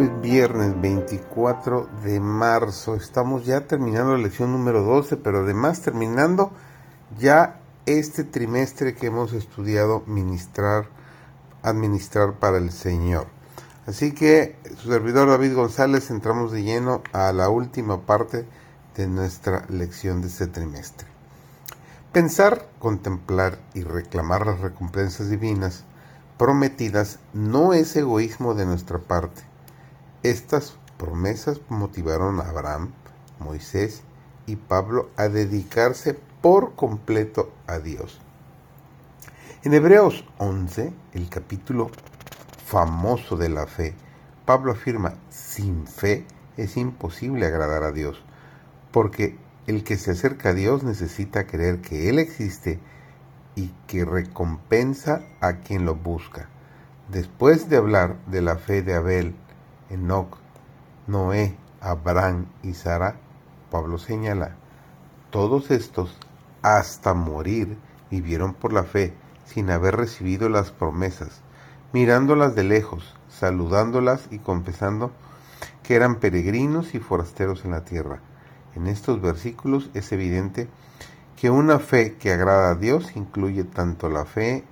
Es viernes 24 de marzo. Estamos ya terminando la lección número 12, pero además terminando ya este trimestre que hemos estudiado ministrar, administrar para el Señor. Así que su servidor David González entramos de lleno a la última parte de nuestra lección de este trimestre. Pensar, contemplar y reclamar las recompensas divinas prometidas no es egoísmo de nuestra parte estas promesas motivaron a Abraham, Moisés y Pablo a dedicarse por completo a Dios. En Hebreos 11, el capítulo famoso de la fe, Pablo afirma, sin fe es imposible agradar a Dios, porque el que se acerca a Dios necesita creer que Él existe y que recompensa a quien lo busca. Después de hablar de la fe de Abel, Enoch, Noé, Abraham y Sara, Pablo señala, todos estos hasta morir vivieron por la fe sin haber recibido las promesas, mirándolas de lejos, saludándolas y confesando que eran peregrinos y forasteros en la tierra. En estos versículos es evidente que una fe que agrada a Dios incluye tanto la fe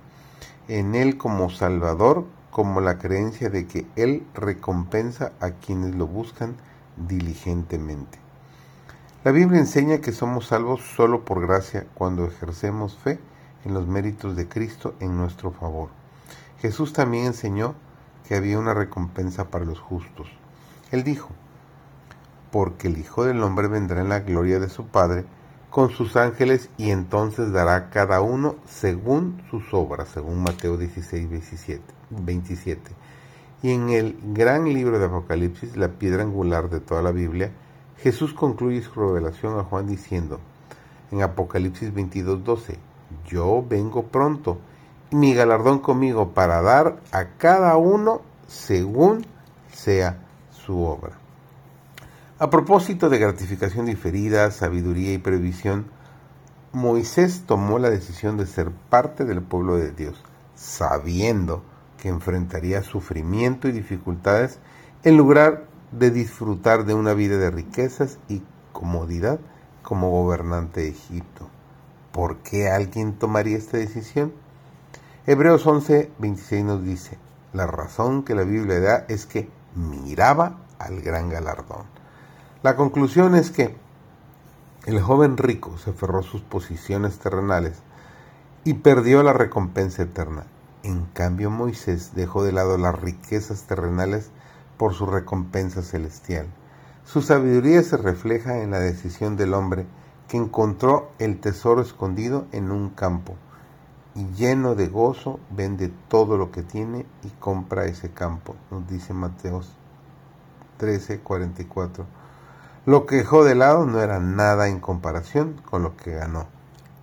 en Él como Salvador como la creencia de que Él recompensa a quienes lo buscan diligentemente. La Biblia enseña que somos salvos solo por gracia cuando ejercemos fe en los méritos de Cristo en nuestro favor. Jesús también enseñó que había una recompensa para los justos. Él dijo, porque el Hijo del Hombre vendrá en la gloria de su Padre con sus ángeles y entonces dará cada uno según sus obras, según Mateo 16, 27. Y en el gran libro de Apocalipsis, la piedra angular de toda la Biblia, Jesús concluye su revelación a Juan diciendo, en Apocalipsis 22, 12, yo vengo pronto y mi galardón conmigo para dar a cada uno según sea su obra. A propósito de gratificación diferida, sabiduría y previsión, Moisés tomó la decisión de ser parte del pueblo de Dios, sabiendo que enfrentaría sufrimiento y dificultades en lugar de disfrutar de una vida de riquezas y comodidad como gobernante de Egipto. ¿Por qué alguien tomaría esta decisión? Hebreos 11, 26 nos dice, la razón que la Biblia da es que miraba al gran galardón. La conclusión es que el joven rico se aferró a sus posiciones terrenales y perdió la recompensa eterna. En cambio, Moisés dejó de lado las riquezas terrenales por su recompensa celestial. Su sabiduría se refleja en la decisión del hombre que encontró el tesoro escondido en un campo y lleno de gozo vende todo lo que tiene y compra ese campo, nos dice Mateo 13:44. Lo que dejó de lado no era nada en comparación con lo que ganó.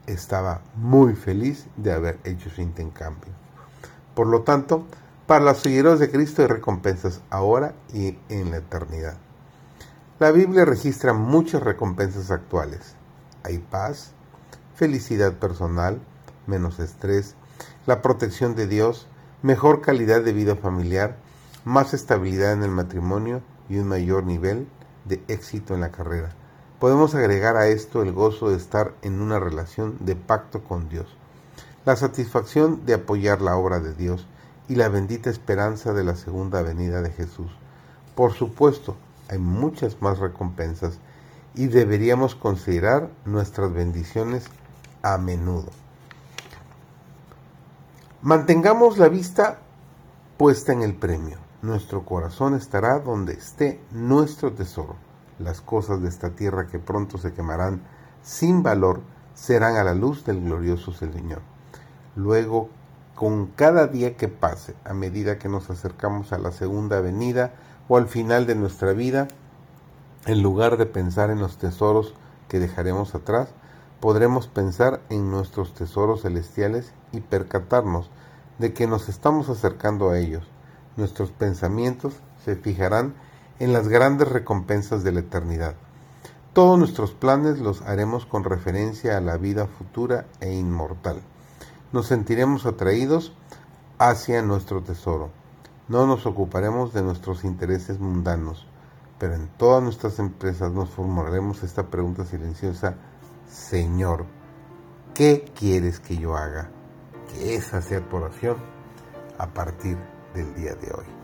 Estaba muy feliz de haber hecho su intercambio. Por lo tanto, para los seguidores de Cristo hay recompensas ahora y en la eternidad. La Biblia registra muchas recompensas actuales. Hay paz, felicidad personal, menos estrés, la protección de Dios, mejor calidad de vida familiar, más estabilidad en el matrimonio y un mayor nivel de éxito en la carrera. Podemos agregar a esto el gozo de estar en una relación de pacto con Dios, la satisfacción de apoyar la obra de Dios y la bendita esperanza de la segunda venida de Jesús. Por supuesto, hay muchas más recompensas y deberíamos considerar nuestras bendiciones a menudo. Mantengamos la vista puesta en el premio nuestro corazón estará donde esté nuestro tesoro. Las cosas de esta tierra que pronto se quemarán sin valor serán a la luz del glorioso Señor. Luego, con cada día que pase, a medida que nos acercamos a la segunda venida o al final de nuestra vida, en lugar de pensar en los tesoros que dejaremos atrás, podremos pensar en nuestros tesoros celestiales y percatarnos de que nos estamos acercando a ellos nuestros pensamientos se fijarán en las grandes recompensas de la eternidad. Todos nuestros planes los haremos con referencia a la vida futura e inmortal. Nos sentiremos atraídos hacia nuestro tesoro. no nos ocuparemos de nuestros intereses mundanos, pero en todas nuestras empresas nos formularemos esta pregunta silenciosa, Señor, ¿qué quieres que yo haga? Que esa sea tu oración a partir del día de hoy.